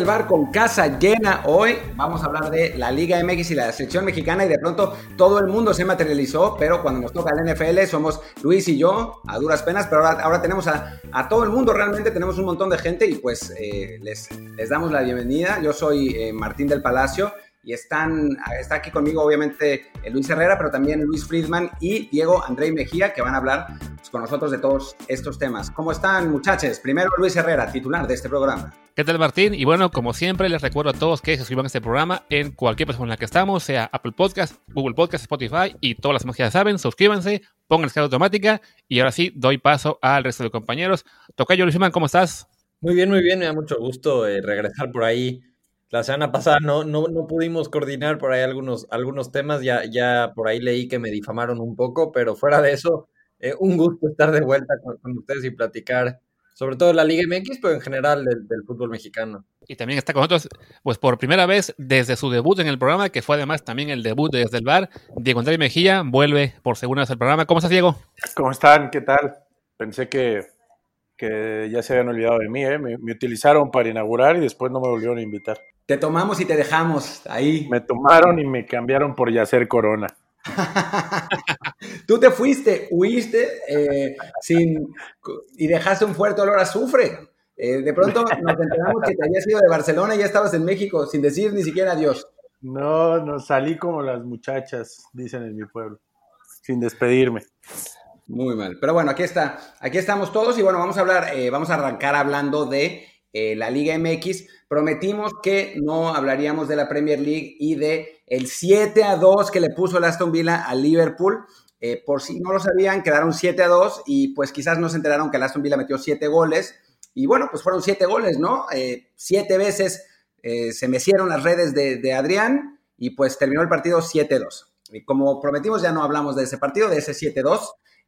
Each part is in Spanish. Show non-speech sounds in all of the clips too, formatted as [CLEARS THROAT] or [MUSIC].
Desde el bar con casa llena hoy vamos a hablar de la Liga MX y la selección mexicana y de pronto todo el mundo se materializó, pero cuando nos toca el NFL somos Luis y yo a duras penas, pero ahora, tenemos a, a, todo el mundo realmente, tenemos un montón de gente y pues eh, les, les, damos la bienvenida. Yo soy eh, Martín del Palacio y están, está aquí conmigo obviamente Luis Herrera, pero también Luis Friedman y Diego André Mejía, que van a hablar pues, con nosotros de todos estos temas. ¿Cómo están muchachos? Primero Luis Herrera, titular de este programa. ¿Qué tal Martín? Y bueno, como siempre les recuerdo a todos que se suscriban a este programa en cualquier plataforma en la que estamos, sea Apple Podcast, Google Podcast, Spotify y todas las demás que ya saben, suscríbanse, pongan la escala automática y ahora sí doy paso al resto de compañeros. Tocayo Luis ¿cómo estás? Muy bien, muy bien, me da mucho gusto eh, regresar por ahí la semana pasada no, no, no, pudimos coordinar por ahí algunos, algunos temas, ya, ya por ahí leí que me difamaron un poco, pero fuera de eso, eh, un gusto estar de vuelta con, ustedes y platicar sobre todo la Liga MX, pero en general del, del, fútbol mexicano. Y también está con nosotros, pues por primera vez desde su debut en el programa, que fue además también el debut desde el bar, Diego Andrés Mejía vuelve por segunda vez al programa. ¿Cómo estás, Diego? ¿Cómo están? ¿Qué tal? Pensé que, que ya se habían olvidado de mí, ¿eh? me, me utilizaron para inaugurar y después no me volvieron a invitar. Te tomamos y te dejamos ahí. Me tomaron y me cambiaron por Yacer Corona. [LAUGHS] Tú te fuiste, huiste eh, sin, y dejaste un fuerte olor a azufre. Eh, de pronto nos enteramos que te habías ido de Barcelona y ya estabas en México sin decir ni siquiera adiós. No, no salí como las muchachas, dicen en mi pueblo, sin despedirme. Muy mal. Pero bueno, aquí está. Aquí estamos todos y bueno, vamos a hablar, eh, vamos a arrancar hablando de eh, la Liga MX. Prometimos que no hablaríamos de la Premier League y de el 7 a 2 que le puso el Aston Villa al Liverpool. Eh, por si no lo sabían, quedaron 7 a 2 y pues quizás no se enteraron que el Aston Villa metió 7 goles. Y bueno, pues fueron 7 goles, ¿no? 7 veces se mecieron las redes de, Adrián y pues terminó el partido 7-2. Y como prometimos, ya no hablamos de ese partido, de ese 7-2.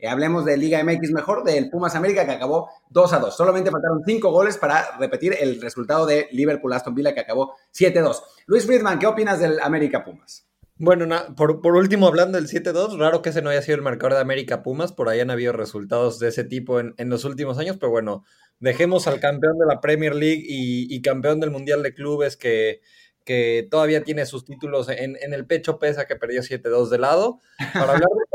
Eh, hablemos de Liga MX mejor, del Pumas América que acabó 2 a 2. Solamente faltaron 5 goles para repetir el resultado de Liverpool Aston Villa que acabó 7-2. Luis Friedman, ¿qué opinas del América Pumas? Bueno, por, último, hablando del 7-2, raro que ese no haya sido el marcador de América Pumas, por ahí han habido resultados de ese tipo en, los últimos años, pero bueno, dejemos al campeón de la Premier League y, campeón del Mundial de Clubes que, todavía tiene sus títulos en, el pecho, pesa que perdió 7-2 de lado, para hablar del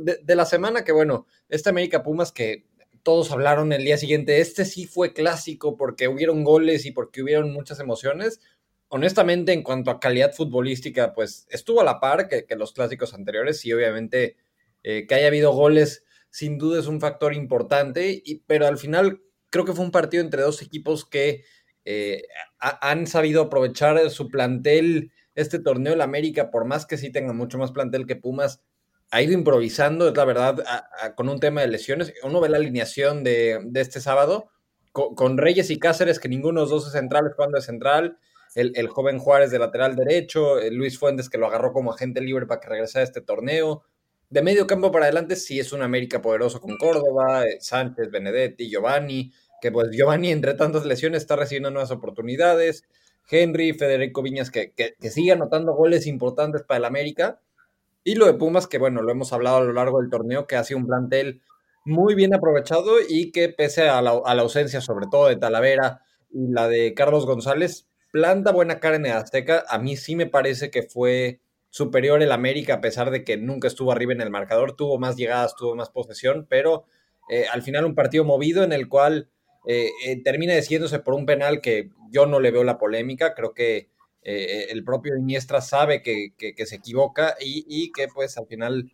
de, la semana, que bueno, este América Pumas que todos hablaron el día siguiente, este sí fue clásico porque hubieron goles y porque hubieron muchas emociones. Honestamente, en cuanto a calidad futbolística, pues estuvo a la par que, que los clásicos anteriores y obviamente eh, que haya habido goles sin duda es un factor importante, y, pero al final creo que fue un partido entre dos equipos que eh, han sabido aprovechar su plantel este torneo el América, por más que sí tenga mucho más plantel que Pumas, ha ido improvisando, es la verdad, con un tema de lesiones. Uno ve la alineación de, este sábado con, Reyes y Cáceres, que ninguno de los dos es central, jugando de central. El, joven Juárez de lateral derecho, Luis Fuentes que lo agarró como agente libre para que regresara a este torneo. De medio campo para adelante sí es un América poderoso con Córdoba, eh, Sánchez, Benedetti, Giovanni, que pues Giovanni entre tantas lesiones está recibiendo nuevas oportunidades. Henry, Federico Viñas, que, que sigue anotando goles importantes para el América. Y lo de Pumas, que bueno, lo hemos hablado a lo largo del torneo, que ha sido un plantel muy bien aprovechado y que pese a la, ausencia sobre todo de Talavera y la de Carlos González, planta buena cara en el Azteca. A mí sí me parece que fue superior el América, a pesar de que nunca estuvo arriba en el marcador, tuvo más llegadas, tuvo más posesión, pero eh, al final un partido movido en el cual eh, eh, termina decidiéndose por un penal que yo no le veo la polémica, creo que eh, el propio Iniestra sabe que, se equivoca y, y, que pues al final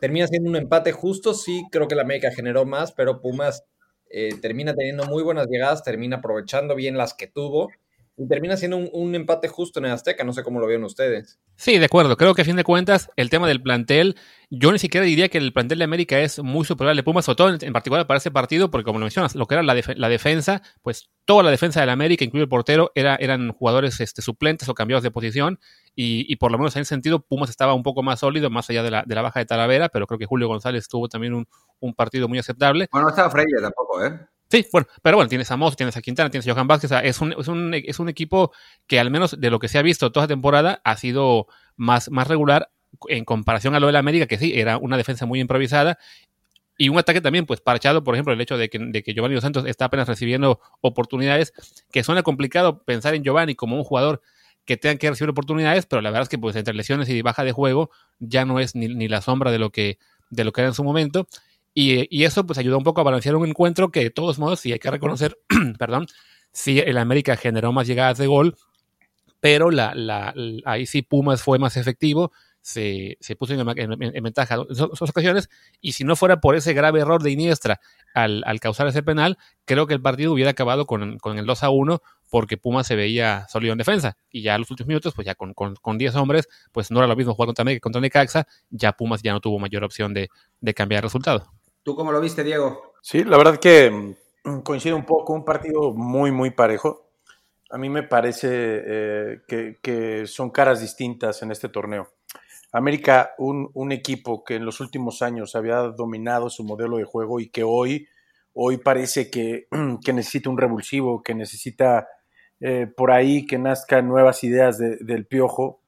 termina siendo un empate justo, sí creo que la América generó más, pero Pumas eh, termina teniendo muy buenas llegadas, termina aprovechando bien las que tuvo y termina siendo un, un, empate justo en el Azteca, no sé cómo lo vieron ustedes. Sí, de acuerdo, creo que a fin de cuentas el tema del plantel, yo ni siquiera diría que el plantel de América es muy superior al de Pumas, sobre todo en, en particular para ese partido, porque como lo mencionas, lo que era la, def la, defensa, pues toda la defensa del América, incluido el portero, era, eran jugadores este, suplentes o cambiados de posición, y, y, por lo menos en ese sentido Pumas estaba un poco más sólido, más allá de la, de la baja de Talavera, pero creo que Julio González tuvo también un, un partido muy aceptable. Bueno, no estaba Freire tampoco, ¿eh? Sí, bueno, pero bueno, tienes a Moss, tienes a Quintana, tienes a Johan Vázquez, o sea, es, un, es, un, es un equipo que al menos de lo que se ha visto toda la temporada ha sido más, más regular en comparación a lo de la América, que sí, era una defensa muy improvisada. y un ataque también, pues parchado, por ejemplo, el hecho de que, de que Giovanni Dos Santos está apenas recibiendo oportunidades, que suena complicado pensar en Giovanni como un jugador que tenga que recibir oportunidades, pero la verdad es que pues entre lesiones y baja de juego ya no es ni, ni la sombra de lo que de lo que era en su momento. Y, y, eso pues ayudó un poco a balancear un encuentro que de todos modos, sí hay que reconocer, [CLEARS THROAT] perdón, sí el América generó más llegadas de gol, pero la, la, ahí sí Pumas fue más efectivo se, puso en, en, en ventaja en esas ocasiones, y si no fuera por ese grave error de Iniestra al, causar ese penal, creo que el partido hubiera acabado con, el 2 a 1, porque Pumas se veía sólido en defensa, y ya en los últimos minutos, pues ya con, con, con 10 hombres, pues no era lo mismo jugar contra contra Necaxa, ya Pumas ya no tuvo mayor opción de, de cambiar el resultado. ¿Tú cómo lo viste, Diego? Sí, la verdad que coincide un poco, un partido muy, muy parejo. A mí me parece eh, que, que son caras distintas en este torneo. América, un, un, equipo que en los últimos años había dominado su modelo de juego y que hoy, hoy parece que, [CLEARS THROAT] que necesita un revulsivo, que necesita eh, por ahí que nazcan nuevas ideas de, del piojo,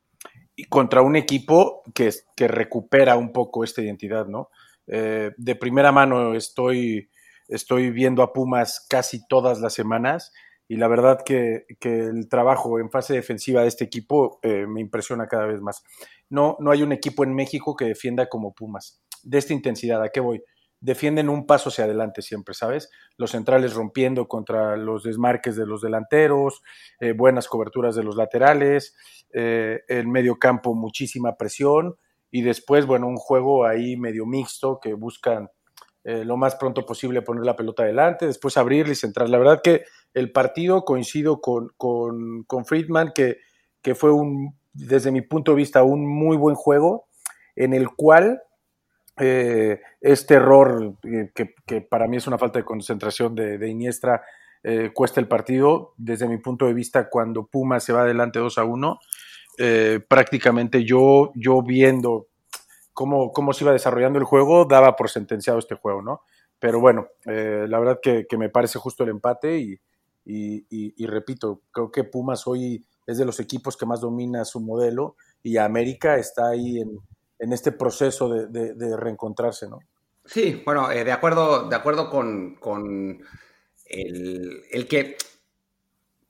y contra un equipo que, que, recupera un poco esta identidad, ¿no? Eh, de primera mano estoy, estoy viendo a Pumas casi todas las semanas y la verdad que, el trabajo en fase defensiva de este equipo eh, me impresiona cada vez más no, no hay un equipo en México que defienda como Pumas. De esta intensidad, ¿a qué voy? Defienden un paso hacia adelante siempre, ¿sabes? Los centrales rompiendo contra los desmarques de los delanteros, eh, buenas coberturas de los laterales, el medio campo muchísima presión y después, bueno, un juego ahí medio mixto que buscan eh, lo más pronto posible poner la pelota adelante, después abrirle y centrar. La verdad que el partido coincido con, con, con Friedman, que, que fue un desde mi punto de vista, un muy buen juego en el cual eh, este error, eh, que, que, para mí es una falta de concentración de, de Iniestra, eh, cuesta el partido. Desde mi punto de vista, cuando Puma se va adelante 2 a 1, eh, prácticamente yo, yo viendo cómo, cómo se iba desarrollando el juego, daba por sentenciado este juego, ¿no? Pero bueno, eh, la verdad que, que, me parece justo el empate y, y, repito, creo que Pumas hoy es de los equipos que más domina su modelo y América está ahí en, en este proceso de, de, reencontrarse, ¿no? Sí, bueno, eh, de acuerdo, de acuerdo con, con el, el, que,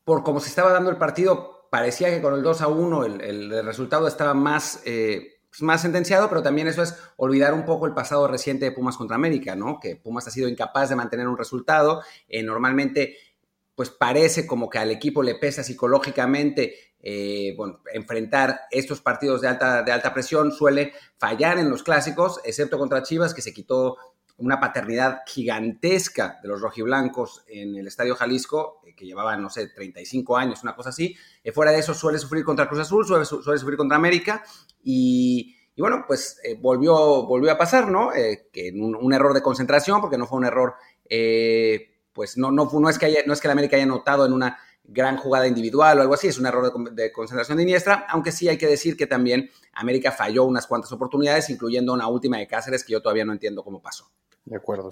por como se estaba dando el partido, parecía que con el 2 a 1 el, el resultado estaba más, eh, más sentenciado, pero también eso es olvidar un poco el pasado reciente de Pumas contra América, ¿no? Que Pumas ha sido incapaz de mantener un resultado. Eh, normalmente pues parece como que al equipo le pesa psicológicamente eh, bueno, enfrentar estos partidos de alta, de alta presión, suele fallar en los clásicos, excepto contra Chivas, que se quitó una paternidad gigantesca de los rojiblancos en el Estadio Jalisco, eh, que llevaban, no sé, 35 años, una cosa así. Eh, fuera de eso suele sufrir contra Cruz Azul, suele, sufrir contra América y, bueno, pues eh, volvió, volvió a pasar, ¿no? que un, un, error de concentración, porque no fue un error pues no, no, no, es que haya, no es que el América haya notado en una gran jugada individual o algo así, es un error de, de, concentración de Iniestra, aunque sí hay que decir que también América falló unas cuantas oportunidades, incluyendo una última de Cáceres que yo todavía no entiendo cómo pasó. De acuerdo.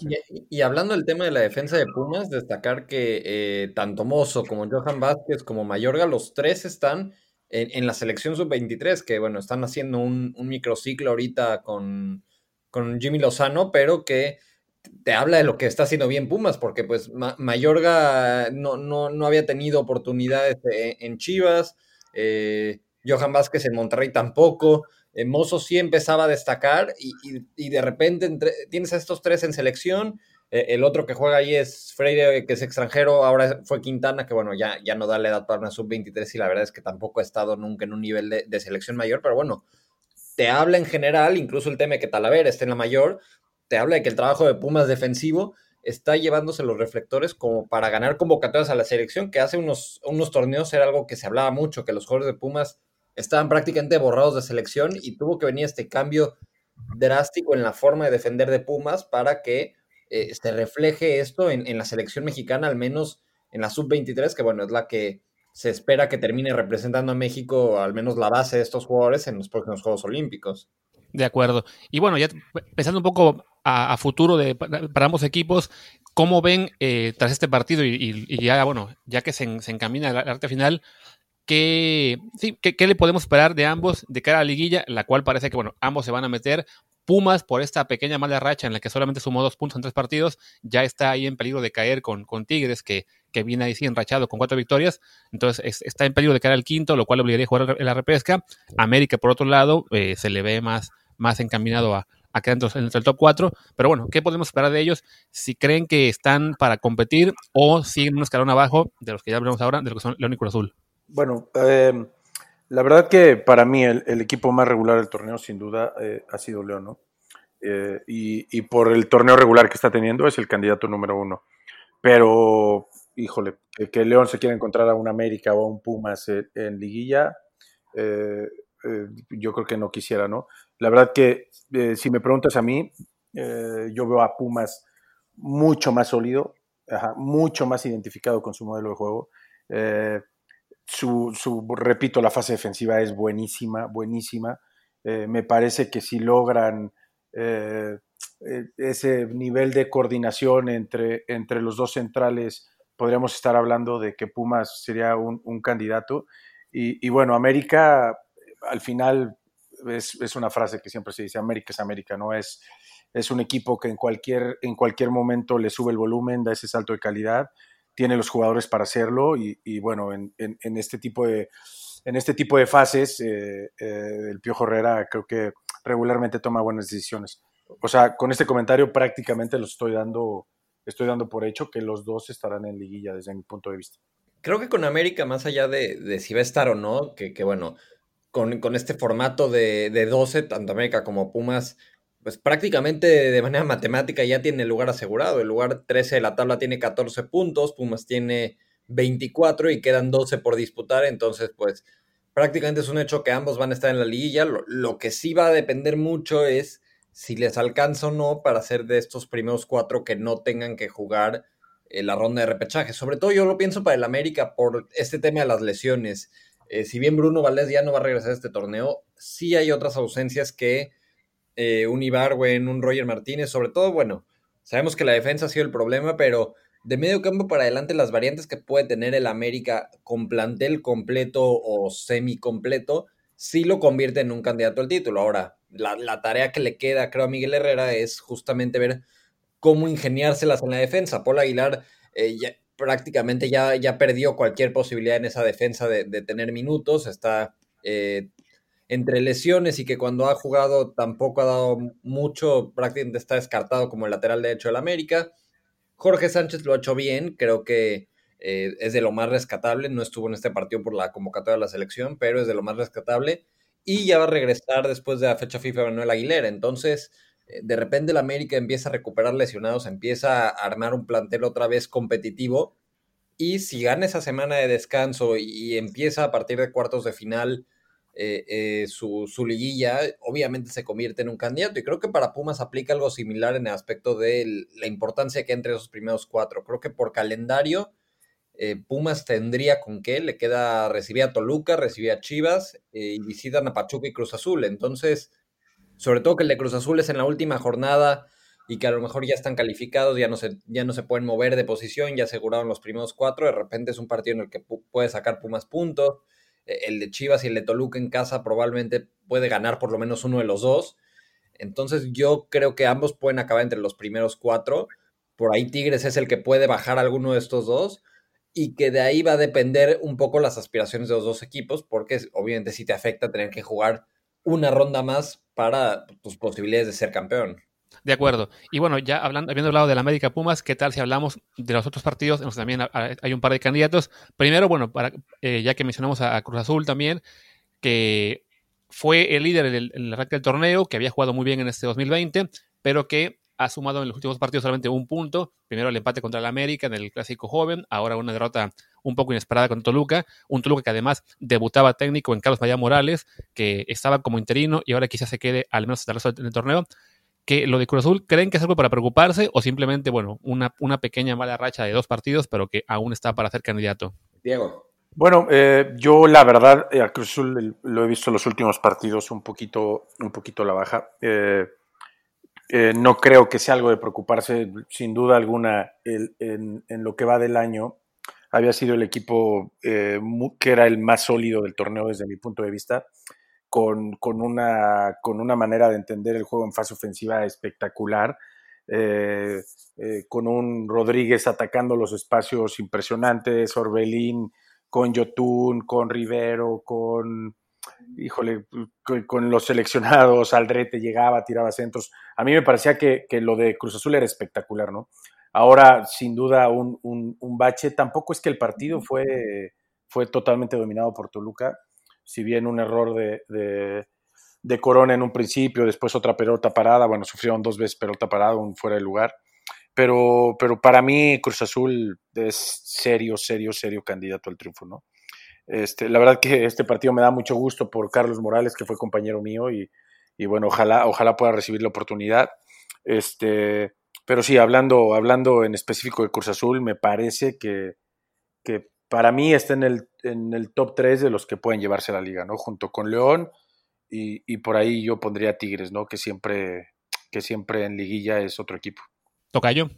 Y, hablando del tema de la defensa de Pumas, destacar que eh, tanto Mozo como Johan Vázquez como Mayorga, los tres están en, en la selección sub-23, que bueno, están haciendo un, un microciclo ahorita con, con Jimmy Lozano, pero que te habla de lo que está haciendo bien Pumas, porque pues Ma Mayorga no, no, no, había tenido oportunidades en Chivas, eh, Johan Vázquez en Monterrey tampoco, eh, Mozo sí empezaba a destacar y, y, de repente tienes a estos tres en selección, eh, el otro que juega ahí es Freire, que es extranjero, ahora fue Quintana, que bueno, ya, ya no da la edad para una sub-23 y la verdad es que tampoco ha estado nunca en un nivel de, de selección mayor, pero bueno, te habla en general, incluso el tema de que Talavera esté en la mayor, te habla de que el trabajo de Pumas defensivo está llevándose los reflectores como para ganar convocatorias a la selección, que hace unos, unos torneos era algo que se hablaba mucho, que los jugadores de Pumas estaban prácticamente borrados de selección y tuvo que venir este cambio drástico en la forma de defender de Pumas para que eh, se refleje esto en, en, la selección mexicana, al menos en la sub-23, que bueno, es la que se espera que termine representando a México, al menos la base de estos jugadores en los próximos Juegos Olímpicos. De acuerdo. Y bueno, ya pensando un poco a, futuro de, para ambos equipos, ¿cómo ven eh, tras este partido y, ya, bueno, ya que se, se encamina la arte final, ¿qué, sí, ¿qué, ¿qué, le podemos esperar de ambos de cara a la liguilla, la cual parece que, bueno, ambos se van a meter, Pumas, por esta pequeña mala racha en la que solamente sumó dos puntos en tres partidos, ya está ahí en peligro de caer con, Tigres, que, que viene ahí sí enrachado con cuatro victorias. Entonces está en peligro de caer al quinto, lo cual obligaría a jugar en la repesca. América, por otro lado, eh, se le ve más, más encaminado a, a quedar entre el top 4. Pero bueno, ¿qué podemos esperar de ellos? Si creen que están para competir o siguen un escalón abajo de los que ya hablamos ahora, de los que son León y Azul. Bueno, eh, la verdad que para mí el, equipo más regular del torneo, sin duda, eh, ha sido León, ¿no? Eh, y, por el torneo regular que está teniendo, es el candidato número uno. Pero, híjole, que, León se quiera encontrar a un América o a un Pumas en, liguilla, eh, yo creo que no quisiera, ¿no? La verdad que si me preguntas a mí, yo veo a Pumas mucho más sólido, mucho más identificado con su modelo de juego. Su, su, repito, la fase defensiva es buenísima, buenísima. Eh, me parece que si logran eh, ese nivel de coordinación entre, entre los dos centrales, podríamos estar hablando de que Pumas sería un, un candidato. Y, y, bueno, América, al final, es, es, una frase que siempre se dice, América es América, ¿no? Es, es un equipo que en cualquier, en cualquier momento le sube el volumen, da ese salto de calidad tiene los jugadores para hacerlo y, bueno, en, este tipo de, en este tipo de fases, eh, eh, el Piojo Herrera creo que regularmente toma buenas decisiones. O sea, con este comentario prácticamente lo estoy dando, estoy dando por hecho que los dos estarán en liguilla desde mi punto de vista. Creo que con América, más allá de, de si va a estar o no, que, que bueno, con, con, este formato de, de 12, tanto América como Pumas, pues prácticamente de manera matemática ya tiene el lugar asegurado. El lugar 13 de la tabla tiene 14 puntos, Pumas tiene 24 y quedan 12 por disputar, entonces pues prácticamente es un hecho que ambos van a estar en la liguilla. Lo, que sí va a depender mucho es si les alcanza o no para ser de estos primeros cuatro que no tengan que jugar eh, la ronda de repechaje. Sobre todo yo lo pienso para el América por este tema de las lesiones. Eh, si bien Bruno Valdés ya no va a regresar a este torneo, sí hay otras ausencias que eh, un Ibarwen, un Roger Martínez, sobre todo, bueno, sabemos que la defensa ha sido el problema, pero de medio campo para adelante las variantes que puede tener el América con plantel completo o semi completo, sí lo convierte en un candidato al título. Ahora, la, tarea que le queda, creo, a Miguel Herrera es justamente ver cómo ingeniárselas en la defensa. Paul Aguilar eh, prácticamente ya, ya perdió cualquier posibilidad en esa defensa de, de tener minutos, está eh, entre lesiones y que cuando ha jugado tampoco ha dado mucho, prácticamente está descartado como el lateral derecho del América. Jorge Sánchez lo ha hecho bien, creo que eh, es de lo más rescatable, no estuvo en este partido por la convocatoria de la selección, pero es de lo más rescatable y ya va a regresar después de la fecha FIFA Manuel Aguilera, entonces eh, de repente el América empieza a recuperar lesionados, empieza a armar un plantel otra vez competitivo y si gana esa semana de descanso y empieza a partir de cuartos de final eh, eh, su, su, liguilla, obviamente se convierte en un candidato. Y creo que para Pumas aplica algo similar en el aspecto de la importancia que entre esos primeros cuatro. Creo que por calendario, eh, Pumas tendría con qué, le queda, recibir a Toluca, recibir a Chivas eh, y visitan a Pachuca y Cruz Azul. Entonces, sobre todo que el de Cruz Azul es en la última jornada y que a lo mejor ya están calificados, ya no se, ya no se pueden mover de posición, ya aseguraron los primeros cuatro, de repente es un partido en el que puede sacar Pumas puntos el de Chivas y el de Toluca en casa probablemente puede ganar por lo menos uno de los dos. Entonces yo creo que ambos pueden acabar entre los primeros cuatro. Por ahí Tigres es el que puede bajar alguno de estos dos y que de ahí va a depender un poco las aspiraciones de los dos equipos, porque obviamente sí te afecta tener que jugar una ronda más para tus posibilidades de ser campeón. De acuerdo. Y bueno, ya hablando, habiendo hablado de la América Pumas, ¿qué tal si hablamos de los otros partidos? Entonces, también hay un par de candidatos. Primero, bueno, para, eh, ya que mencionamos a, Cruz Azul también, que fue el líder en el, en del torneo, que había jugado muy bien en este 2020, pero que ha sumado en los últimos partidos solamente un punto. Primero el empate contra el América en el clásico joven, ahora una derrota un poco inesperada con Toluca. Un Toluca que además debutaba técnico en Carlos Vaya Morales, que estaba como interino y ahora quizás se quede al menos hasta el resto del torneo que lo de Cruz Azul creen que es algo para preocuparse o simplemente, bueno, una, una pequeña mala racha de dos partidos, pero que aún está para ser candidato? Diego. Bueno, eh, yo la verdad a Cruz Azul lo he visto en los últimos partidos un poquito, un poquito a la baja. Eh, eh, no creo que sea algo de preocuparse, sin duda alguna, el, en, en, lo que va del año. Había sido el equipo que era el más sólido del torneo desde mi punto de vista con, con, una, con una manera de entender el juego en fase ofensiva espectacular. Eh, eh, con un Rodríguez atacando los espacios impresionantes, Orbelín con Yotun, con Rivero, con, híjole, con, los seleccionados, Aldrete llegaba, tiraba centros. A mí me parecía que, lo de Cruz Azul era espectacular, ¿no? Ahora, sin duda, un, un, bache. Tampoco es que el partido fue, fue totalmente dominado por Toluca, si bien un error de, de, Corona en un principio, después otra pelota parada, bueno, sufrieron dos veces pelota parada, un fuera de lugar. Pero, pero para mí Cruz Azul es serio, serio, serio candidato al triunfo, ¿no? Este, la verdad que este partido me da mucho gusto por Carlos Morales, que fue compañero mío, y, y bueno, ojalá, ojalá pueda recibir la oportunidad. Este, pero sí, hablando, hablando en específico de Cruz Azul, me parece que, que para mí está en el, en el top 3 de los que pueden llevarse la liga, ¿no? Junto con León y, y por ahí yo pondría Tigres, ¿no? Que siempre, que siempre en liguilla es otro equipo. Tocayo.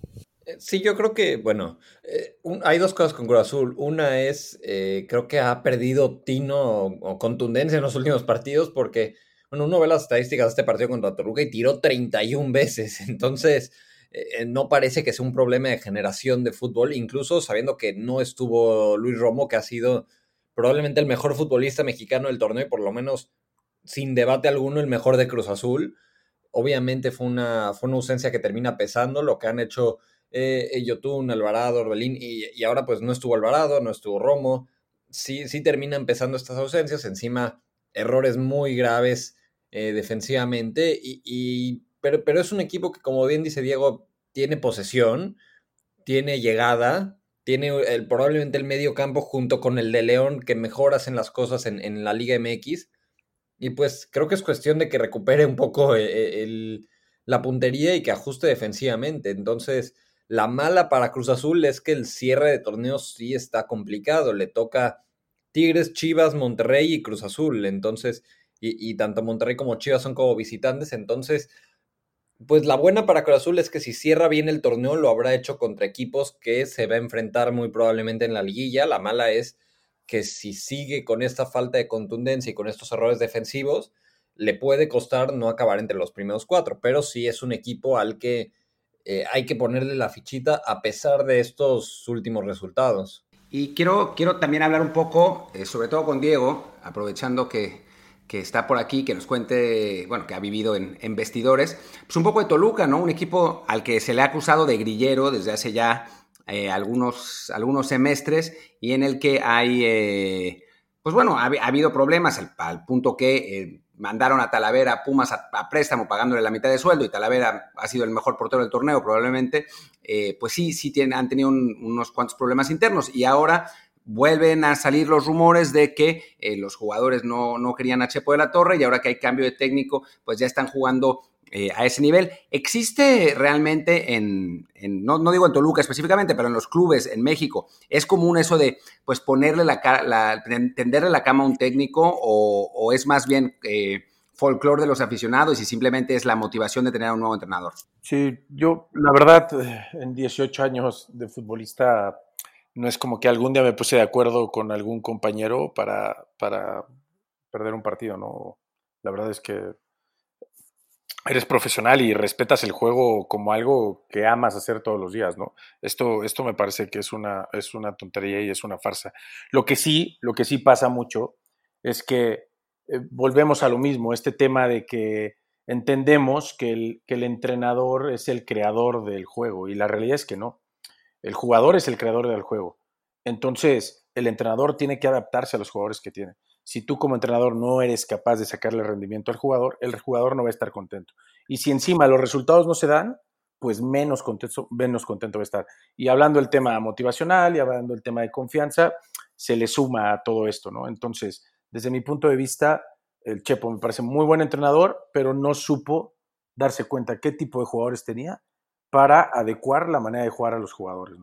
Eh, sí, yo creo que, bueno, eh, hay dos cosas con Cruz Azul. Una es, eh, creo que ha perdido tino o, contundencia en los últimos partidos porque, bueno, uno ve las estadísticas de este partido contra Toluca y tiró 31 veces. [LAUGHS] Entonces, no parece que sea un problema de generación de fútbol, incluso sabiendo que no estuvo Luis Romo, que ha sido probablemente el mejor futbolista mexicano del torneo y por lo menos sin debate alguno el mejor de Cruz Azul. Obviamente fue una, fue una ausencia que termina pesando, lo que han hecho eh, Yotun, Alvarado, Orbelín, y, ahora pues no estuvo Alvarado, no estuvo Romo. Sí, sí termina empezando estas ausencias, encima errores muy graves eh, defensivamente, y, pero, pero es un equipo que, como bien dice Diego, tiene posesión, tiene llegada, tiene el, probablemente el medio campo junto con el de León que mejor hacen las cosas en, en la Liga MX y pues creo que es cuestión de que recupere un poco eh, eh, la puntería y que ajuste defensivamente. Entonces, la mala para Cruz Azul es que el cierre de torneos sí está complicado. Le toca Tigres, Chivas, Monterrey y Cruz Azul. Entonces, y, tanto Monterrey como Chivas son como visitantes. Entonces, pues la buena para Cruz Azul es que si cierra bien el torneo lo habrá hecho contra equipos que se va a enfrentar muy probablemente en la liguilla. La mala es que si sigue con esta falta de contundencia y con estos errores defensivos, le puede costar no acabar entre los primeros cuatro, pero sí es un equipo al que eh, hay que ponerle la fichita a pesar de estos últimos resultados. Y quiero, quiero también hablar un poco, eh, sobre todo con Diego, aprovechando que, que, está por aquí, que nos cuente, bueno, que ha vivido en, vestidores, pues un poco de Toluca, ¿no? Un equipo al que se le ha acusado de grillero desde hace ya eh, algunos, algunos semestres y en el que hay, eh, pues bueno, ha, habido problemas al, punto que eh, mandaron a Talavera Pumas a, préstamo pagándole la mitad de sueldo y Talavera ha sido el mejor portero del torneo probablemente, pues sí, sí tienen, han tenido unos cuantos problemas internos y ahora vuelven a salir los rumores de que los jugadores no, no, querían a Chepo de la Torre y ahora que hay cambio de técnico, pues ya están jugando eh, a ese nivel. ¿Existe realmente en, no, no, digo en Toluca específicamente, pero en los clubes en México, es común eso de pues ponerle la, la tenderle la cama a un técnico o, es más bien eh, folclore de los aficionados y simplemente es la motivación de tener a un nuevo entrenador? Sí, yo la verdad en 18 años de futbolista no es como que algún día me puse de acuerdo con algún compañero para, para perder un partido, ¿no? La verdad es que eres profesional y respetas el juego como algo que amas hacer todos los días, ¿no? Esto, esto me parece que es una, es una tontería y es una farsa. Lo que sí, lo que sí pasa mucho es que eh, volvemos a lo mismo, este tema de que entendemos que el, que el entrenador es el creador del juego y la realidad es que no. El jugador es el creador del juego. Entonces, el entrenador tiene que adaptarse a los jugadores que tiene si tú como entrenador no eres capaz de sacarle rendimiento al jugador, el jugador no va a estar contento. Y si encima los resultados no se dan, pues menos contento, menos contento va a estar. Y hablando del tema motivacional y hablando del tema de confianza, se le suma a todo esto, ¿no? Entonces, desde mi punto de vista, el Chepo me parece muy buen entrenador, pero no supo darse cuenta qué tipo de jugadores tenía para adecuar la manera de jugar a los jugadores.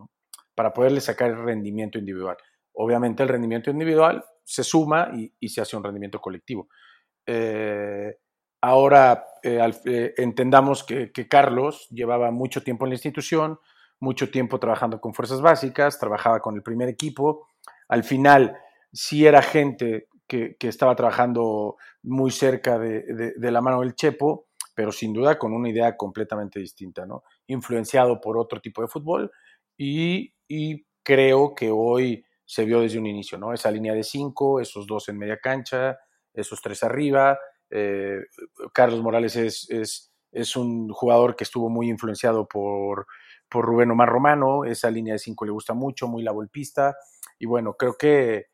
Para poderle sacar el rendimiento individual. Obviamente el rendimiento individual se suma y, se hace un rendimiento colectivo. Eh, ahora eh, eh, entendamos que, Carlos llevaba mucho tiempo en la institución, mucho tiempo trabajando con fuerzas básicas, trabajaba con el primer equipo. Al final, sí era gente que, estaba trabajando muy cerca de, la mano del Chepo, pero sin duda con una idea completamente distinta, ¿no? Influenciado por otro tipo de fútbol y, creo que hoy se vio desde un inicio, ¿no? Esa línea de cinco, esos dos en media cancha, esos tres arriba. Eh, Carlos Morales es, es, un jugador que estuvo muy influenciado por, por Rubén Omar Romano, esa línea de cinco le gusta mucho, muy la golpista, y bueno, creo que,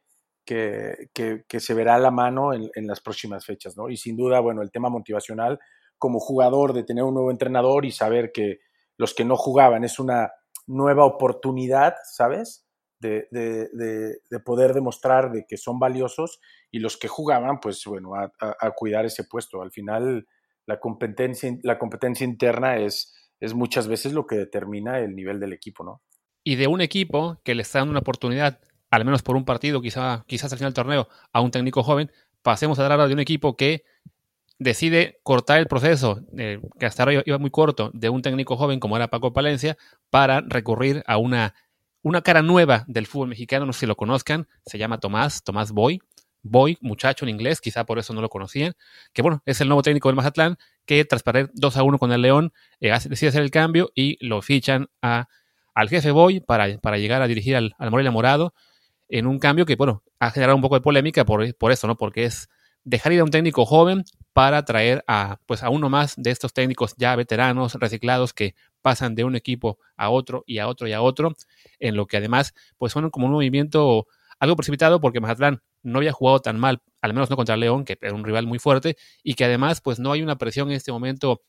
que, se verá la mano en, las próximas fechas, ¿no? Y sin duda, bueno, el tema motivacional como jugador de tener un nuevo entrenador y saber que los que no jugaban es una nueva oportunidad, ¿sabes? De, poder demostrar de que son valiosos y los que jugaban, pues bueno, a, cuidar ese puesto. Al final, la competencia, la competencia interna es, muchas veces lo que determina el nivel del equipo, ¿no? Y de un equipo que le está dando una oportunidad al menos por un partido, quizá, quizás al final del torneo, a un técnico joven, pasemos a hablar de un equipo que decide cortar el proceso, eh, que hasta ahora iba muy corto, de un técnico joven como era Paco Palencia, para recurrir a una, una cara nueva del fútbol mexicano, no sé si lo conozcan, se llama Tomás, Tomás Boy, Boy, muchacho en inglés, quizá por eso no lo conocían, que bueno, es el nuevo técnico del Mazatlán, que tras perder 2 a 1 con el León, eh, decide hacer el cambio y lo fichan a, al jefe Boy para, para llegar a dirigir al, al Morelia Morado, en un cambio que, bueno, ha generado un poco de polémica por, por eso, ¿no? Porque es dejar ir a un técnico joven para traer a, pues, a uno más de estos técnicos ya veteranos, reciclados, que pasan de un equipo a otro y a otro y a otro, en lo que además, pues, como un movimiento algo precipitado porque Mazatlán no había jugado tan mal, al menos no contra León, que era un rival muy fuerte, y que además, pues, no hay una presión en este momento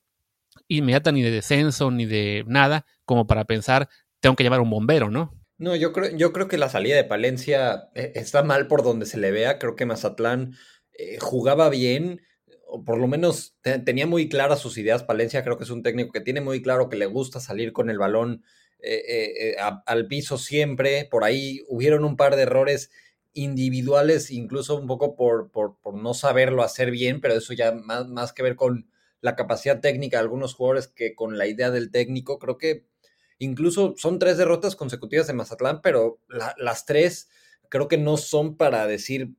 inmediata ni de descenso ni de nada como para pensar, tengo que llamar a un bombero, ¿no? No, yo creo, yo creo que la salida de Palencia eh, está mal por donde se le vea. Creo que Mazatlán eh, jugaba bien, por lo menos tenía muy claras sus ideas. Palencia creo que es un técnico que tiene muy claro que le gusta salir con el balón eh, al piso siempre. Por ahí hubieron un par de errores individuales, incluso un poco por, por, por no saberlo hacer bien, pero eso ya más, más que ver con la capacidad técnica de algunos jugadores que con la idea del técnico. Creo que Incluso son tres derrotas consecutivas de Mazatlán, pero las tres creo que no son para decir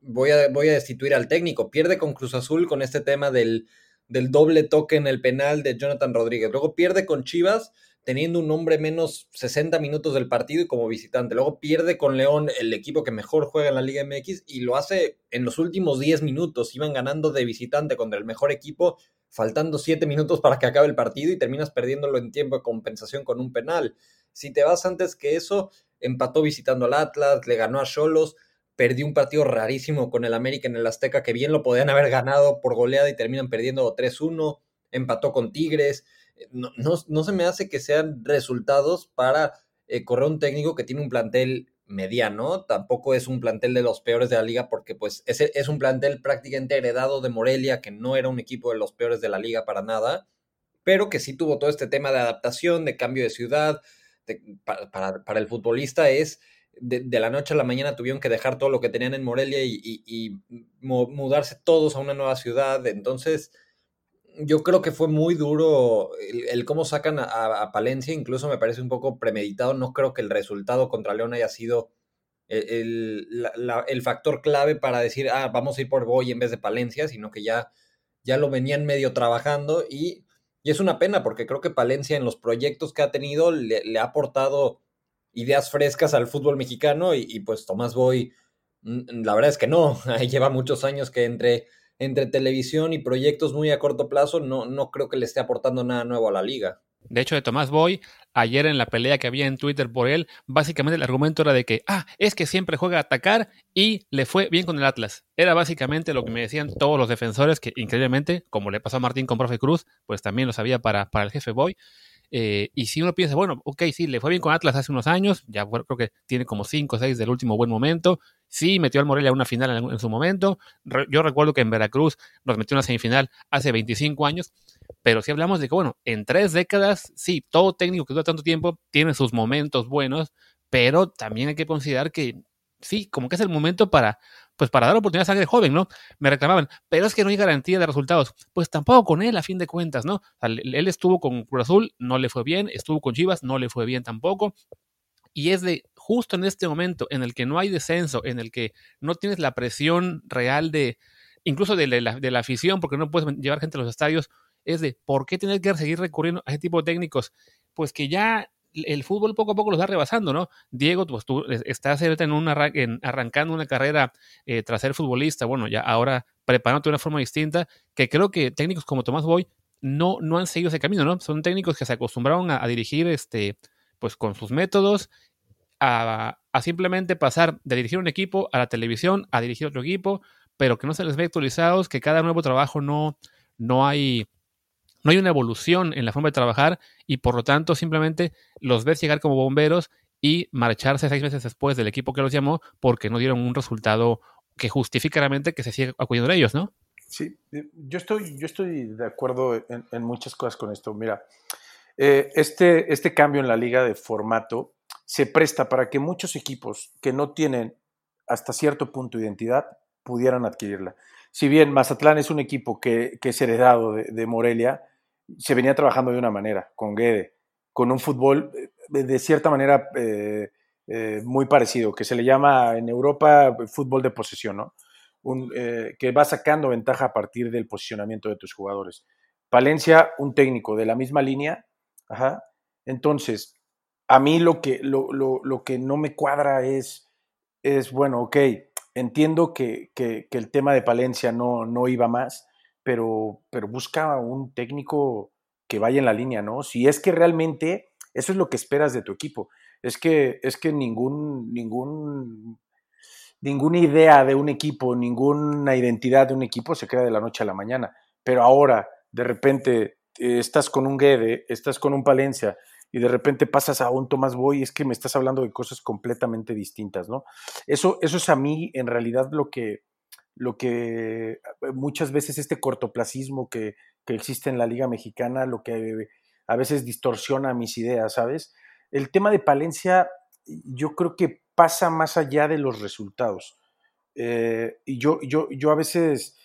voy a, voy a destituir al técnico. Pierde con Cruz Azul con este tema del, del doble toque en el penal de Jonathan Rodríguez. Luego pierde con Chivas teniendo un hombre menos 60 minutos del partido y como visitante. Luego pierde con León, el equipo que mejor juega en la Liga MX, y lo hace en los últimos 10 minutos. Iban ganando de visitante contra el mejor equipo faltando siete minutos para que acabe el partido y terminas perdiéndolo en tiempo de compensación con un penal. Si te vas antes que eso, empató visitando al Atlas, le ganó a Cholos, perdió un partido rarísimo con el América en el Azteca, que bien lo podían haber ganado por goleada y terminan perdiendo 3-1, empató con Tigres. No, no, se me hace que sean resultados para eh, correr un técnico que tiene un plantel mediano, tampoco es un plantel de los peores de la liga porque pues es, es un plantel prácticamente heredado de Morelia, que no era un equipo de los peores de la liga para nada, pero que sí tuvo todo este tema de adaptación, de cambio de ciudad, para, el futbolista es de, la noche a la mañana tuvieron que dejar todo lo que tenían en Morelia y, mudarse todos a una nueva ciudad, entonces yo creo que fue muy duro el, cómo sacan a, Palencia, incluso me parece un poco premeditado, no creo que el resultado contra León haya sido el, factor clave para decir, ah, vamos a ir por Boy en vez de Palencia, sino que ya, ya lo venían medio trabajando. Y, es una pena porque creo que Palencia en los proyectos que ha tenido le, ha aportado ideas frescas al fútbol mexicano y, pues Tomás Boy, mm, la verdad es que no, [LAUGHS] lleva muchos años que entre entre televisión y proyectos muy a corto plazo, no, no creo que le esté aportando nada nuevo a la liga. De hecho, de Tomás Boy, ayer en la pelea que había en Twitter por él, básicamente el argumento era de que, ah, es que siempre juega a atacar y le fue bien con el Atlas. Era básicamente lo que me decían todos los defensores, que increíblemente, como le pasó a Martín con Profe Cruz, pues también lo sabía para, para el jefe Boy. Eh, y si uno piensa, bueno, ok, sí, le fue bien con Atlas hace unos años, ya creo que tiene como 5 o 6 del último buen momento. Sí, metió al Morelia a una final en, su momento. yo recuerdo que en Veracruz nos metió una semifinal hace 25 años. Pero si hablamos de que, bueno, en tres décadas, sí, todo técnico que dura tanto tiempo tiene sus momentos buenos, pero también hay que considerar que sí, como que es el momento para, pues para dar oportunidad a sangre joven, ¿no? Me reclamaban, pero es que no hay garantía de resultados. Pues tampoco con él, a fin de cuentas, ¿no? él estuvo con Cruz Azul, no le fue bien, estuvo con Chivas, no le fue bien tampoco. Y es de justo en este momento en el que no hay descenso, en el que no tienes la presión real de, incluso de la, de la afición, porque no puedes llevar gente a los estadios, es de por qué tener que seguir recurriendo a ese tipo de técnicos, pues que ya el fútbol poco a poco los va rebasando, ¿no? Diego, pues tú estás en una, arrancando una carrera eh, tras ser futbolista, bueno, ya ahora preparándote de una forma distinta, que creo que técnicos como Tomás Boy no, no han seguido ese camino, ¿no? Son técnicos que se acostumbraron a, dirigir, este, pues con sus métodos, a, a, simplemente pasar de dirigir un equipo a la televisión, a dirigir otro equipo, pero que no se les ve actualizados, que cada nuevo trabajo no, no hay no hay una evolución en la forma de trabajar y por lo tanto simplemente los ves llegar como bomberos y marcharse seis meses después del equipo que los llamó porque no dieron un resultado que justifique realmente que se siga acudiendo de ellos, ¿no? Sí, eh, yo estoy, yo estoy de acuerdo en, muchas cosas con esto. Mira, eh, este, este cambio en la liga de formato se presta para que muchos equipos que no tienen hasta cierto punto identidad pudieran adquirirla. Si bien Mazatlán es un equipo que, que es heredado de, Morelia, se venía trabajando de una manera, con Guede, con un fútbol eh, de cierta manera eh, eh, muy parecido, que se le llama en Europa fútbol de posesión, ¿no? Un, que va sacando ventaja a partir del posicionamiento de tus jugadores. Palencia, un técnico de la misma línea, ajá. Entonces, a mí lo que, lo, lo, lo que no me cuadra es, es bueno, ok, entiendo que, que, el tema de Palencia no, no iba más, pero, pero busca un técnico que vaya en la línea, ¿no? Si es que realmente eso es lo que esperas de tu equipo. Es que, es que ningún, ningún, ninguna idea de un equipo, ninguna identidad de un equipo se crea de la noche a la mañana. Pero ahora, de repente, estás con un Guede, estás con un Palencia, y de repente pasas a un Tomás Boy, es que me estás hablando de cosas completamente distintas, ¿no? Eso, eso es a mí, en realidad, lo que, lo que eh, muchas veces este cortoplacismo que, que, existe en la Liga Mexicana, lo que a veces distorsiona mis ideas, ¿sabes? El tema de Palencia, yo creo que pasa más allá de los resultados. Eh, y yo, yo, yo a veces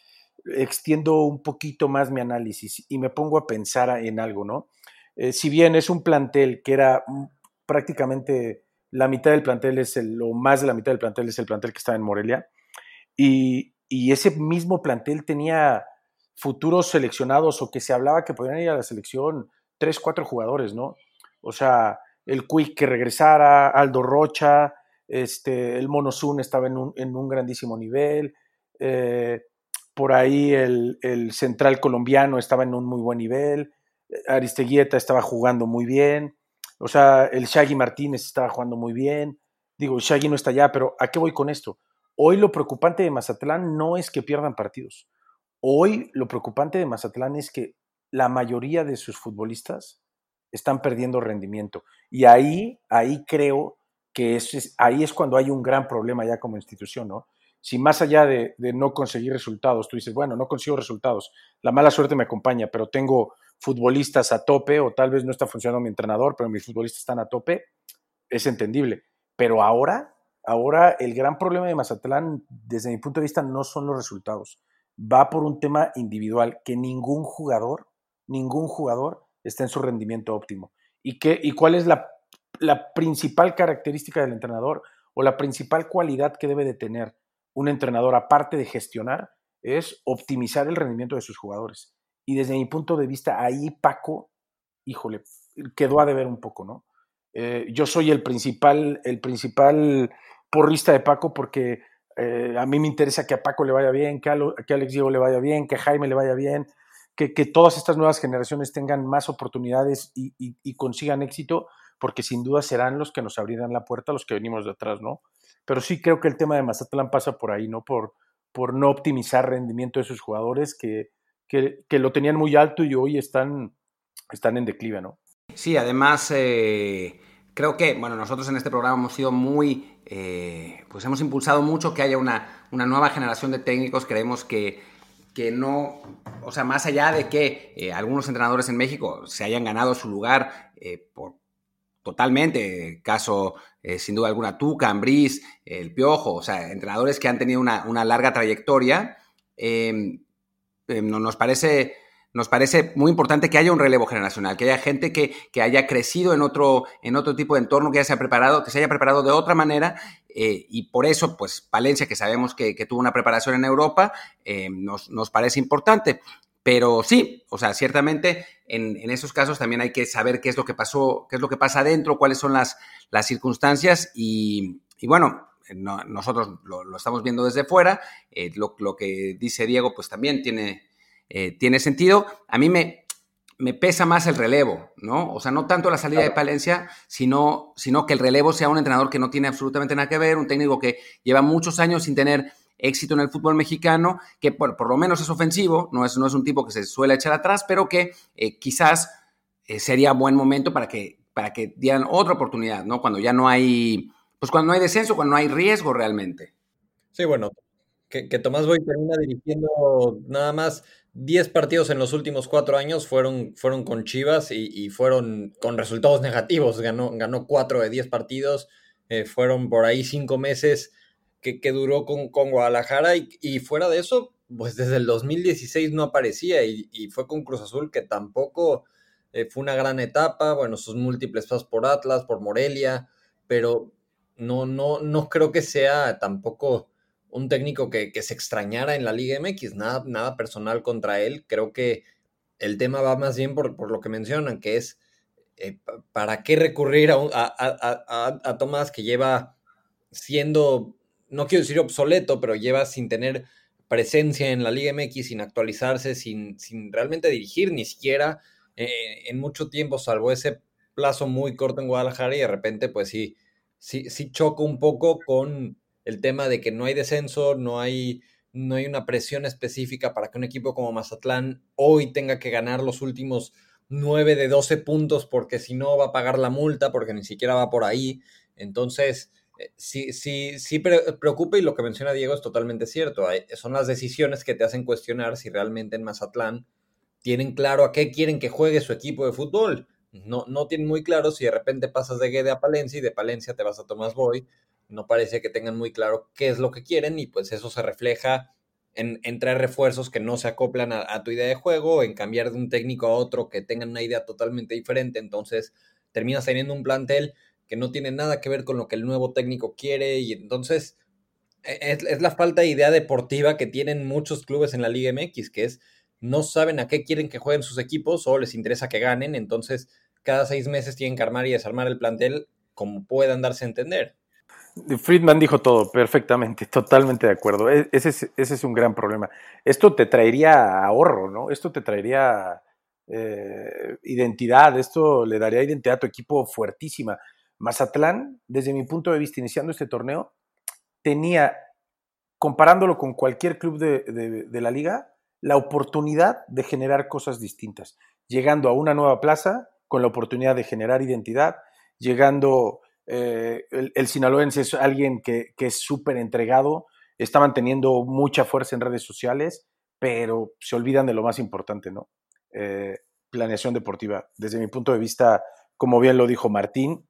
extiendo un poquito más mi análisis y me pongo a pensar en algo, ¿no? Eh, si bien es un plantel que era prácticamente la mitad del plantel es el, o más de la mitad del plantel es el plantel que está en Morelia, y, y ese mismo plantel tenía futuros seleccionados o que se hablaba que podían ir a la selección tres, cuatro jugadores, ¿no? O sea, el Quick que regresara, Aldo Rocha, este, el Monosun estaba en un, en un grandísimo nivel, eh, por ahí el, el, central colombiano estaba en un muy buen nivel, Aristeguieta estaba jugando muy bien, o sea, el Shaggy Martínez estaba jugando muy bien, digo, Shaggy no está allá, pero ¿a qué voy con esto? Hoy lo preocupante de Mazatlán no es que pierdan partidos. Hoy lo preocupante de Mazatlán es que la mayoría de sus futbolistas están perdiendo rendimiento. Y ahí, ahí creo que es, ahí es cuando hay un gran problema ya como institución, ¿no? Si más allá de, de, no conseguir resultados, tú dices, bueno, no consigo resultados, la mala suerte me acompaña, pero tengo futbolistas a tope o tal vez no está funcionando mi entrenador, pero mis futbolistas están a tope, es entendible. Pero ahora Ahora, el gran problema de Mazatlán, desde mi punto de vista, no son los resultados. Va por un tema individual, que ningún jugador, ningún jugador está en su rendimiento óptimo. ¿Y, qué, y cuál es la, principal característica del entrenador o la principal cualidad que debe de tener un entrenador, aparte de gestionar, es optimizar el rendimiento de sus jugadores? Y desde mi punto de vista, ahí Paco, híjole, quedó a deber un poco, ¿no? Eh, yo soy el principal, el principal porrista de Paco porque eh, a mí me interesa que a Paco le vaya bien, que a, Alex Diego le vaya bien, que a Jaime le vaya bien, que, todas estas nuevas generaciones tengan más oportunidades y, consigan éxito, porque sin duda serán los que nos abrirán la puerta, los que venimos detrás, ¿no? Pero sí creo que el tema de Mazatlán pasa por ahí, ¿no? Por, por no optimizar rendimiento de sus jugadores que, que, lo tenían muy alto y hoy están, están en declive, ¿no? Sí, además... Eh creo que, bueno, nosotros en este programa hemos sido muy, eh, pues hemos impulsado mucho que haya una, una nueva generación de técnicos. Creemos que, que no, o sea, más allá de que eh, algunos entrenadores en México se hayan ganado su lugar eh, por totalmente, caso sin duda alguna tú, Cambrís, el Piojo, o sea, entrenadores que han tenido una, una larga trayectoria, no, nos parece nos parece muy importante que haya un relevo generacional, que haya gente que, que haya crecido en otro, en otro tipo de entorno, que ya se ha preparado, que se haya preparado de otra manera, eh, y por eso, pues, Palencia, que sabemos que, tuvo una preparación en Europa, eh, nos, nos, parece importante. Pero sí, o sea, ciertamente en, en, esos casos también hay que saber qué es lo que pasó, qué es lo que pasa adentro, cuáles son las, las circunstancias, y, y bueno, nosotros lo, estamos viendo desde fuera, eh, lo, lo, que dice Diego, pues también tiene eh, tiene sentido. A mí me, me pesa más el relevo, ¿no? O sea, no tanto la salida de Palencia, sino, sino que el relevo sea un entrenador que no tiene absolutamente nada que ver, un técnico que lleva muchos años sin tener éxito en el fútbol mexicano, que por, lo menos es ofensivo, no es, no es un tipo que se suele echar atrás, pero que eh, quizás eh, sería buen momento para que, para que dieran otra oportunidad, ¿no? Cuando ya no hay, pues cuando no hay descenso, cuando no hay riesgo realmente. Sí, bueno, que, que Tomás Boy termina dirigiendo nada más 10 partidos en los últimos cuatro años fueron, fueron con Chivas y, fueron con resultados negativos. Ganó, ganó 4 de 10 partidos. Eh, fueron por ahí cinco meses que, que duró con, con Guadalajara y, fuera de eso, pues desde el 2016 no aparecía y, fue con Cruz Azul que tampoco eh, fue una gran etapa. Bueno, sus múltiples pasos por Atlas, por Morelia, pero no, no, no creo que sea tampoco un técnico que, se extrañara en la Liga MX, nada, nada personal contra él. Creo que el tema va más bien por, lo que mencionan, que es eh, para qué recurrir a, a, Tomás que lleva siendo, no quiero decir obsoleto, pero lleva sin tener presencia en la Liga MX, sin actualizarse, sin, sin realmente dirigir ni siquiera eh, en mucho tiempo, salvo ese plazo muy corto en Guadalajara y de repente pues sí, sí, sí choca un poco con el tema de que no hay descenso, no hay, no hay una presión específica para que un equipo como Mazatlán hoy tenga que ganar los últimos 9 de 12 puntos porque si no va a pagar la multa, porque ni siquiera va por ahí. Entonces, eh, sí, sí, sí preocupa y lo que menciona Diego es totalmente cierto. Son las decisiones que te hacen cuestionar si realmente en Mazatlán tienen claro a qué quieren que juegue su equipo de fútbol. No, no tienen muy claro si de repente pasas de Guede a Palencia y de Palencia te vas a Tomás Boy no parece que tengan muy claro qué es lo que quieren y pues eso se refleja en, traer refuerzos que no se acoplan a, tu idea de juego, en cambiar de un técnico a otro que tengan una idea totalmente diferente, entonces terminas teniendo un plantel que no tiene nada que ver con lo que el nuevo técnico quiere y entonces e, es, es la falta de idea deportiva que tienen muchos clubes en la Liga MX, que es no saben a qué quieren que jueguen sus equipos o les interesa que ganen, entonces cada seis meses tienen que armar y desarmar el plantel como puedan darse a entender. Friedman dijo todo perfectamente, totalmente de acuerdo. E, ese es, un gran problema. Esto te traería ahorro, ¿no? Esto te traería eh, identidad, esto le daría identidad a tu equipo fuertísima. Mazatlán, desde mi punto de vista, iniciando este torneo, tenía, comparándolo con cualquier club de la liga, la oportunidad de generar cosas distintas, llegando a una nueva plaza con la oportunidad de generar identidad, llegando eh, el, sinaloense es alguien que, es súper entregado, está manteniendo mucha fuerza en redes sociales, pero se olvidan de lo más importante, ¿no? Eh, planeación deportiva. Desde mi punto de vista, como bien lo dijo Martín,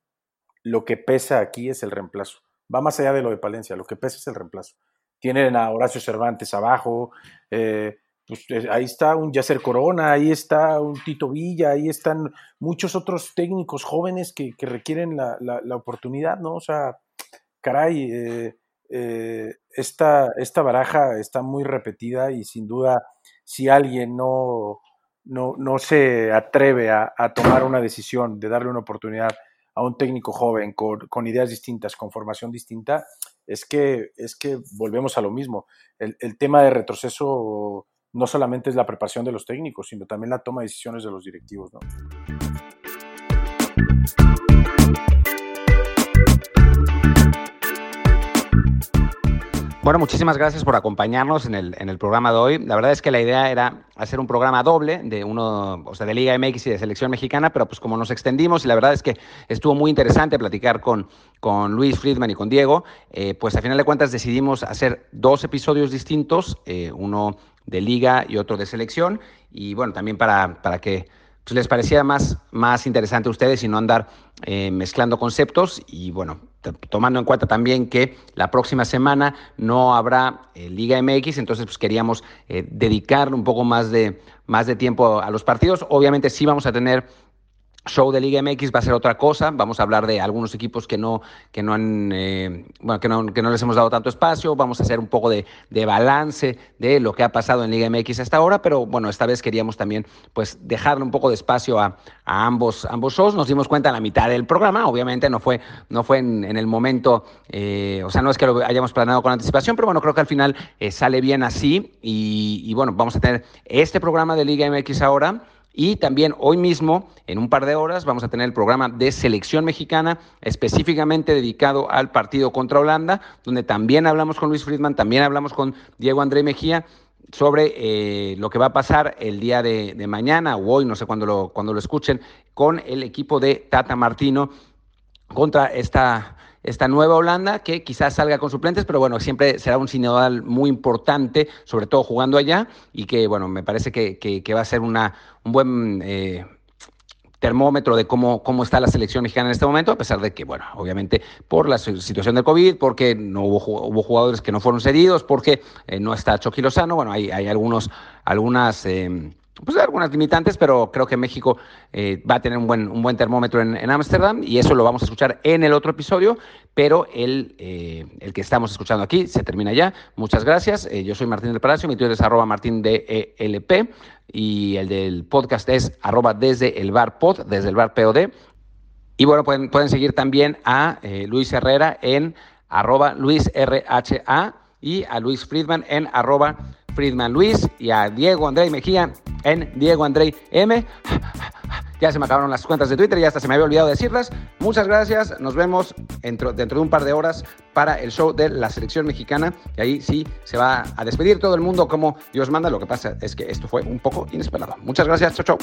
lo que pesa aquí es el reemplazo. Va más allá de lo de Palencia, lo que pesa es el reemplazo. Tienen a Horacio Cervantes abajo, eh, pues eh, ahí está un Yacer Corona, ahí está un Tito Villa, ahí están muchos otros técnicos jóvenes que, requieren la, oportunidad, ¿no? O sea, caray, eh, eh, esta, esta, baraja está muy repetida y sin duda, si alguien no, no, no se atreve a, tomar una decisión de darle una oportunidad a un técnico joven con, con, ideas distintas, con formación distinta, es que, es que volvemos a lo mismo. El, el tema de retroceso no solamente es la preparación de los técnicos, sino también la toma de decisiones de los directivos. Bueno, muchísimas gracias por acompañarnos en el, en el, programa de hoy. La verdad es que la idea era hacer un programa doble de uno, o sea, de Liga MX y de Selección Mexicana, pero pues como nos extendimos y la verdad es que estuvo muy interesante platicar con, con Luis Friedman y con Diego, eh, pues a final de cuentas decidimos hacer dos episodios distintos, eh, uno de liga y otro de selección. Y bueno, también para, para que pues, les parecía más, más interesante a ustedes y no andar eh, mezclando conceptos. Y bueno, tomando en cuenta también que la próxima semana no habrá eh, Liga MX, entonces pues queríamos eh, dedicarle un poco más de, más de tiempo a los partidos. Obviamente sí vamos a tener show de Liga MX va a ser otra cosa. Vamos a hablar de algunos equipos que no, que no han, eh, que no, que no les hemos dado tanto espacio. Vamos a hacer un poco de, balance de lo que ha pasado en Liga MX hasta ahora, pero bueno, esta vez queríamos también pues dejarle un poco de espacio a, a ambos, ambos shows. Nos dimos cuenta a la mitad del programa, obviamente no fue, no fue en, en el momento, eh, o sea, no es que lo hayamos planeado con anticipación, pero bueno, creo que al final eh, sale bien así y bueno, vamos a tener este programa de Liga MX ahora. Y también hoy mismo, en un par de horas, vamos a tener el programa de selección mexicana, específicamente dedicado al partido contra Holanda, donde también hablamos con Luis Friedman, también hablamos con Diego André Mejía sobre eh, lo que va a pasar el día de, mañana o hoy, no sé cuándo lo, cuando lo escuchen, con el equipo de Tata Martino contra esta esta nueva Holanda que quizás salga con suplentes, pero bueno, siempre será un sinodal muy importante, sobre todo jugando allá, y que bueno, me parece que, que, va a ser una, un buen eh, termómetro de cómo, cómo está la selección mexicana en este momento, a pesar de que, bueno, obviamente por la situación del COVID, porque no hubo, hubo jugadores que no fueron cedidos, porque eh, no está Chucky Lozano, bueno, hay, hay algunos, algunas... Eh, pues algunas limitantes, pero creo que México eh, va a tener un buen, un buen termómetro en Ámsterdam y eso lo vamos a escuchar en el otro episodio, pero el, eh, el que estamos escuchando aquí se termina ya. Muchas gracias. Eh, yo soy Martín del Palacio, mi Twitter es arroba martín ELP y el del podcast es arroba desde el bar pod, desde el bar POD. Y bueno, pueden, pueden seguir también a Luis Herrera en arroba Luis RHA y a Luis Friedman en arroba Friedman Luis y a Diego André Mejía en Diego André M. Ya se me acabaron las cuentas de Twitter y hasta se me había olvidado decirlas. Muchas gracias. Nos vemos dentro, dentro de un par de horas para el show de la selección mexicana. Y ahí sí se va a despedir todo el mundo como Dios manda. Lo que pasa es que esto fue un poco inesperado. Muchas gracias. Chau, chau.